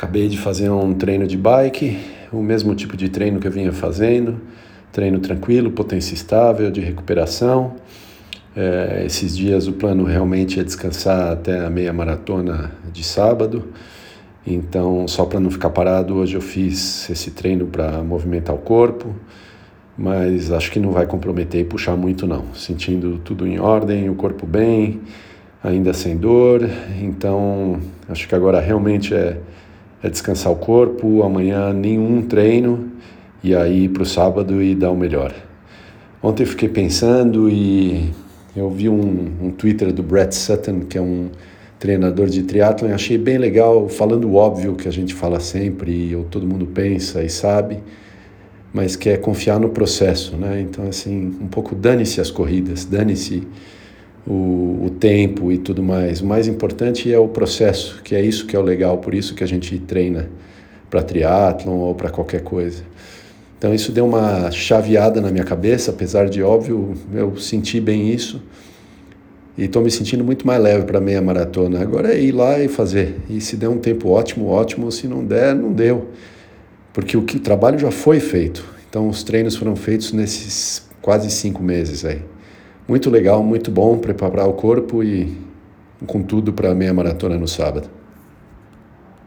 Acabei de fazer um treino de bike, o mesmo tipo de treino que eu vinha fazendo, treino tranquilo, potência estável, de recuperação. É, esses dias o plano realmente é descansar até a meia maratona de sábado. Então, só para não ficar parado, hoje eu fiz esse treino para movimentar o corpo, mas acho que não vai comprometer e puxar muito não. Sentindo tudo em ordem, o corpo bem, ainda sem dor. Então, acho que agora realmente é é descansar o corpo, amanhã nenhum treino e aí para o sábado e dar o melhor. Ontem eu fiquei pensando e eu vi um, um Twitter do Brett Sutton, que é um treinador de triatlon, e achei bem legal, falando o óbvio que a gente fala sempre, ou todo mundo pensa e sabe, mas que é confiar no processo, né? Então, assim, um pouco dane-se as corridas, dane-se o, o tempo e tudo mais. O mais importante é o processo, que é isso que é o legal, por isso que a gente treina para triatlon ou para qualquer coisa. Então isso deu uma chaveada na minha cabeça, apesar de óbvio, eu senti bem isso. E estou me sentindo muito mais leve para meia maratona. Agora é ir lá e fazer. E se der um tempo ótimo, ótimo. Se não der, não deu. Porque o, que, o trabalho já foi feito. Então os treinos foram feitos nesses quase cinco meses aí muito legal, muito bom preparar o corpo e com tudo para a meia maratona no sábado.